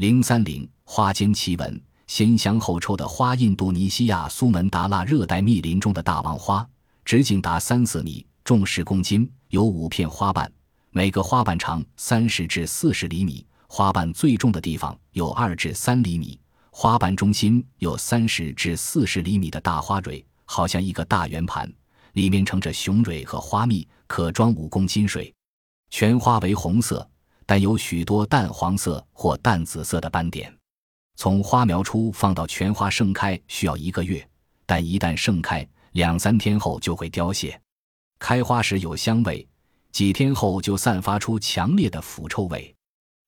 零三零花间奇闻：先香后臭的花，印度尼西亚苏门答腊热带密林中的大王花，直径达三四米，重十公斤，有五片花瓣，每个花瓣长三十至四十厘米，花瓣最重的地方有二至三厘米，花瓣中心有三十至四十厘米的大花蕊，好像一个大圆盘，里面盛着雄蕊和花蜜，可装五公斤水。全花为红色。但有许多淡黄色或淡紫色的斑点。从花苗出放到全花盛开需要一个月，但一旦盛开，两三天后就会凋谢。开花时有香味，几天后就散发出强烈的腐臭味。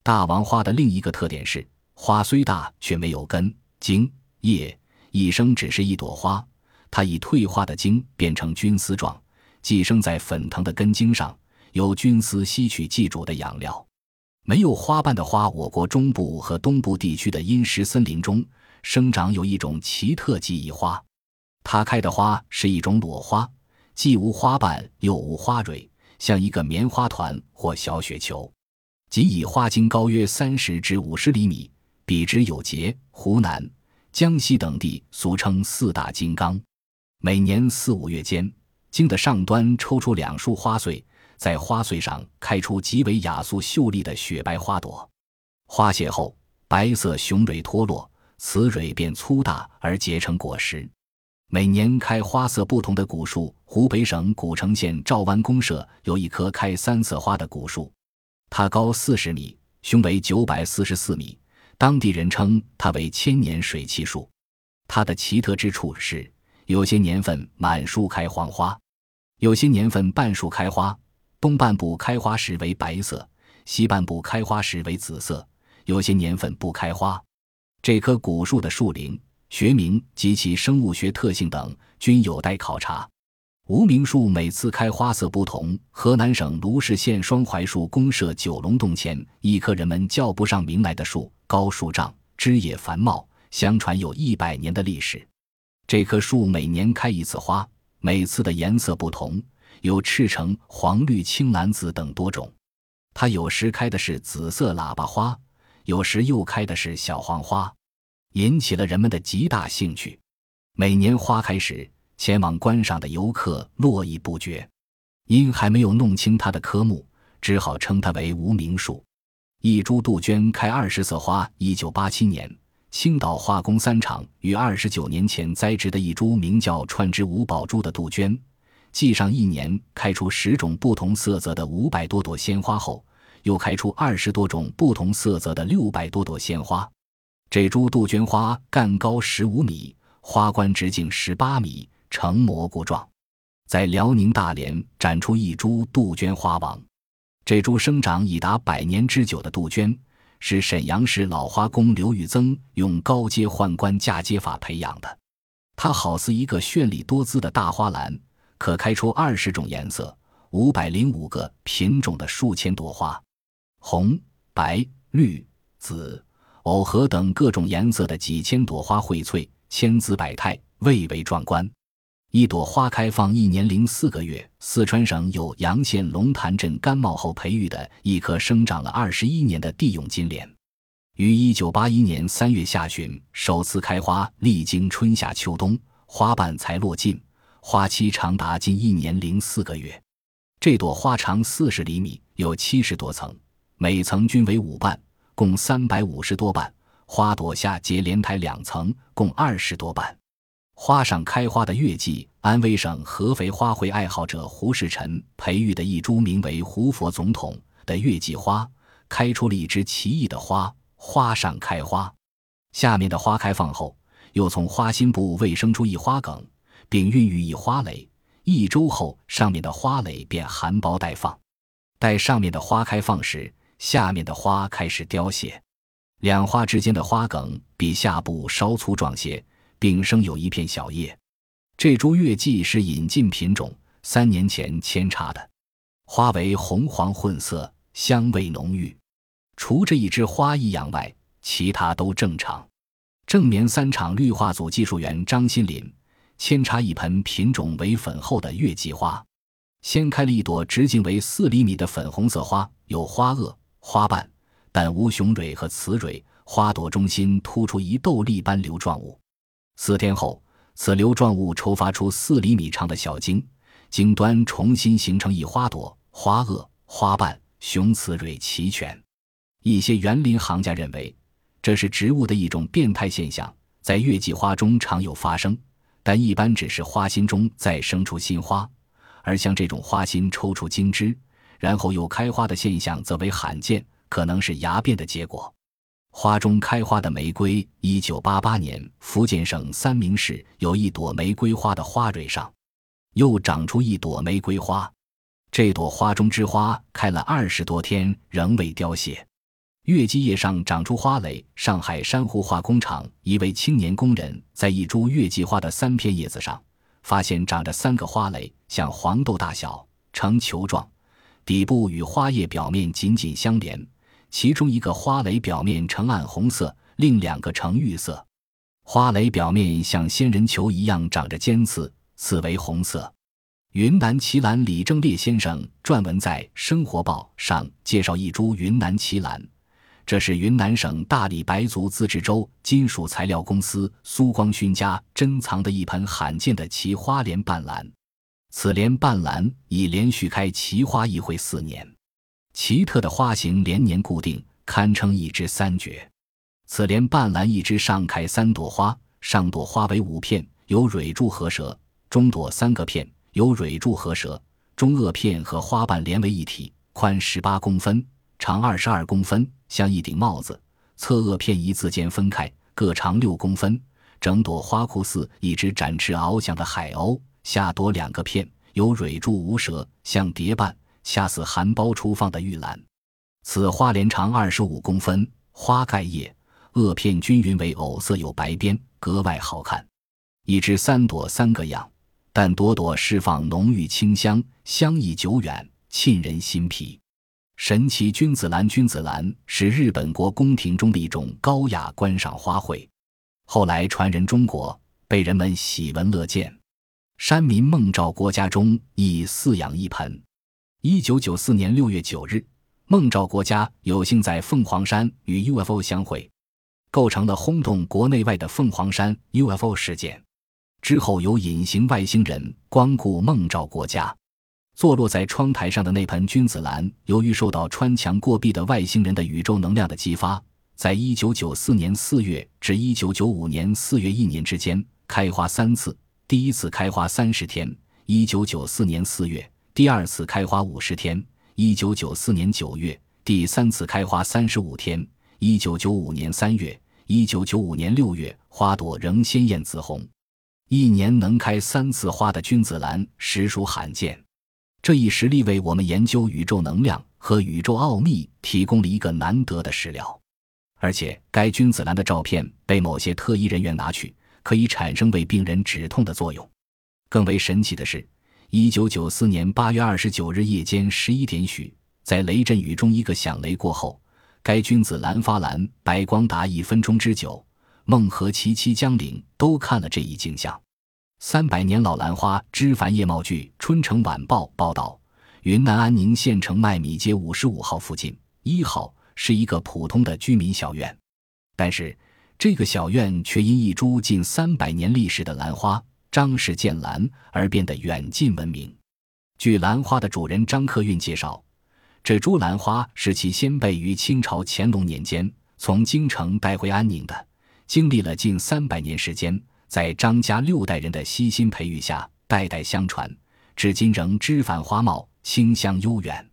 大王花的另一个特点是，花虽大却没有根、茎、叶，一生只是一朵花。它以退化的茎变成菌丝状，寄生在粉藤的根茎上，由菌丝吸取寄主的养料。没有花瓣的花，我国中部和东部地区的阴湿森林中生长有一种奇特记忆花，它开的花是一种裸花，既无花瓣又无花蕊，像一个棉花团或小雪球，即以花茎高约三十至五十厘米，笔直有节。湖南、江西等地俗称四大金刚。每年四五月间，茎的上端抽出两束花穗。在花穗上开出极为雅素秀丽的雪白花朵，花谢后，白色雄蕊脱落，雌蕊变粗大而结成果实。每年开花色不同的古树，湖北省古城县赵湾公社有一棵开三色花的古树，它高四十米，胸围九百四十四米，当地人称它为千年水漆树。它的奇特之处是，有些年份满树开黄花，有些年份半树开花。东半部开花时为白色，西半部开花时为紫色，有些年份不开花。这棵古树的树龄、学名及其生物学特性等均有待考察。无名树每次开花色不同。河南省卢氏县双槐树公社九龙洞前一棵人们叫不上名来的树，高数丈，枝叶繁茂，相传有一百年的历史。这棵树每年开一次花，每次的颜色不同。有赤橙、黄绿青蓝紫等多种，它有时开的是紫色喇叭花，有时又开的是小黄花，引起了人们的极大兴趣。每年花开时，前往观赏的游客络绎不绝。因还没有弄清它的科目，只好称它为无名树。一株杜鹃开二十色花。一九八七年，青岛化工三厂于二十九年前栽植的一株名叫串枝五宝珠的杜鹃。继上一年开出十种不同色泽的五百多朵鲜花后，又开出二十多种不同色泽的六百多朵鲜花。这株杜鹃花干高十五米，花冠直径十八米，呈蘑菇状。在辽宁大连展出一株杜鹃花王。这株生长已达百年之久的杜鹃，是沈阳市老花工刘玉增用高阶宦官嫁接法培养的。它好似一个绚丽多姿的大花篮。可开出二十种颜色，五百零五个品种的数千朵花，红、白、绿、紫、藕荷等各种颜色的几千朵花荟萃，千姿百态，蔚为壮观。一朵花开放一年零四个月。四川省有阳县龙潭镇干茂后培育的一棵生长了二十一年的地永金莲，于一九八一年三月下旬首次开花，历经春夏秋冬，花瓣才落尽。花期长达近一年零四个月，这朵花长四十厘米，有七十多层，每层均为五瓣，共三百五十多瓣。花朵下结连台两层，共二十多瓣。花上开花的月季，安徽省合肥花卉爱好者胡世臣培育的一株名为“胡佛总统”的月季花，开出了一枝奇异的花。花上开花，下面的花开放后，又从花心部未生出一花梗。并孕育一花蕾，一周后，上面的花蕾便含苞待放。待上面的花开放时，下面的花开始凋谢。两花之间的花梗比下部稍粗壮些，并生有一片小叶。这株月季是引进品种，三年前扦插的，花为红黄混色，香味浓郁。除这一枝花异样外，其他都正常。正棉三厂绿化组技术员张新林。扦插一盆品种为粉厚的月季花，先开了一朵直径为四厘米的粉红色花，有花萼、花瓣，但无雄蕊和雌蕊，花朵中心突出一豆粒般瘤状物。四天后，此瘤状物抽发出四厘米长的小茎，茎端重新形成一花朵，花萼、花瓣、雄雌蕊齐全。一些园林行家认为，这是植物的一种变态现象，在月季花中常有发生，但一般只是花心中再生出新花，而像这种花心抽出茎枝，然后又开花的现象则为罕见，可能是芽变的结果。花中开花的玫瑰，一九八八年，福建省三明市有一朵玫瑰花的花蕊上，又长出一朵玫瑰花，这朵花中之花开了二十多天，仍未凋谢。月季叶上长出花蕾。上海珊瑚化工厂一位青年工人在一株月季花的三片叶子上，发现长着三个花蕾，像黄豆大小，呈球状，底部与花叶表面紧紧相连。其中一个花蕾表面呈暗红色，另两个呈绿色。花蕾表面像仙人球一样长着尖刺，刺为红色。云南奇兰李正烈先生撰文在《生活报》上介绍一株云南奇兰。这是云南省大理白族自治州金属材料公司苏光勋家珍藏的一盆罕见的奇花莲瓣兰。此莲瓣兰已连续开奇花一会四年，奇特的花型连年固定，堪称一枝三绝。此莲瓣兰一枝上开三朵花，上朵花为五片，有蕊柱合舌；中朵三个片，有蕊柱合舌；中萼片和花瓣连为一体，宽十八公分，长二十二公分。像一顶帽子，侧萼片一字间分开，各长六公分。整朵花酷似一只展翅翱翔的海鸥。下朵两个片，有蕊柱无舌，像蝶瓣，恰似含苞初放的玉兰。此花连长二十五公分，花盖叶，萼片均匀为藕色，有白边，格外好看。一枝三朵三个样，但朵朵释放浓郁清香，香意久远，沁人心脾。神奇君子兰，君子兰是日本国宫廷中的一种高雅观赏花卉，后来传人中国，被人们喜闻乐见。山民孟兆国家中亦饲养一盆。一九九四年六月九日，孟兆国家有幸在凤凰山与 UFO 相会，构成了轰动国内外的凤凰山 UFO 事件。之后有隐形外星人光顾孟兆国家。坐落在窗台上的那盆君子兰，由于受到穿墙过壁的外星人的宇宙能量的激发，在一九九四年四月至一九九五年四月一年之间开花三次。第一次开花三十天，一九九四年四月；第二次开花五十天，一九九四年九月；第三次开花三十五天，一九九五年三月。一九九五年六月，花朵仍鲜艳紫红。一年能开三次花的君子兰，实属罕见。这一实例为我们研究宇宙能量和宇宙奥秘提供了一个难得的史料，而且该君子兰的照片被某些特异人员拿去，可以产生为病人止痛的作用。更为神奇的是，一九九四年八月二十九日夜间十一点许，在雷阵雨中一个响雷过后，该君子兰发蓝白光达一分钟之久。孟和其妻江岭都看了这一景象。三百年老兰花枝繁叶茂。据《春城晚报》报道，云南安宁县城麦米街五十五号附近一号是一个普通的居民小院，但是这个小院却因一株近三百年历史的兰花张氏剑兰而变得远近闻名。据兰花的主人张克运介绍，这株兰花是其先辈于清朝乾隆年间从京城带回安宁的，经历了近三百年时间。在张家六代人的悉心培育下，代代相传，至今仍枝繁花茂，清香悠远。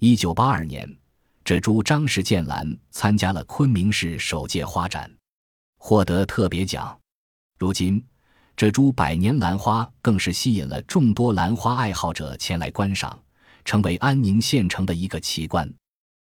一九八二年，这株张氏剑兰参加了昆明市首届花展，获得特别奖。如今，这株百年兰花更是吸引了众多兰花爱好者前来观赏，成为安宁县城的一个奇观。